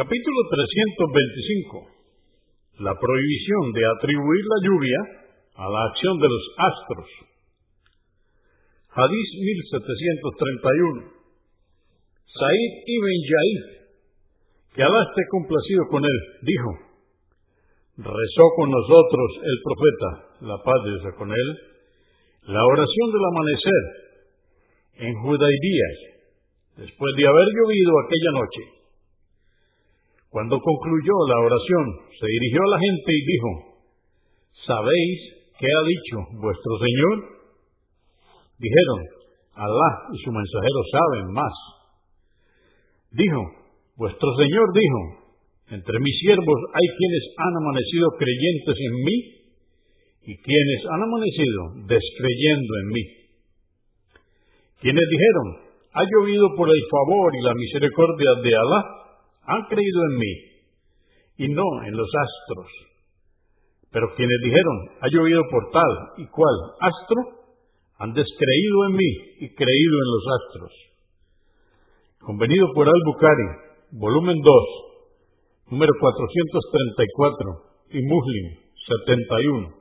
Capítulo 325. La prohibición de atribuir la lluvia a la acción de los astros. Hadís 1731. Said ibn Yaid, que Alá esté complacido con él, dijo, rezó con nosotros el profeta, la paz de Dios con él, la oración del amanecer en Judaidías, después de haber llovido aquella noche. Cuando concluyó la oración, se dirigió a la gente y dijo, ¿sabéis qué ha dicho vuestro Señor? Dijeron, Alá y su mensajero saben más. Dijo, vuestro Señor dijo, entre mis siervos hay quienes han amanecido creyentes en mí y quienes han amanecido descreyendo en mí. Quienes dijeron, ha llovido por el favor y la misericordia de Alá, han creído en mí y no en los astros. Pero quienes dijeron, ha llovido por tal y cual astro, han descreído en mí y creído en los astros. Convenido por Al-Bukhari, volumen 2, número 434, y Muslim, 71.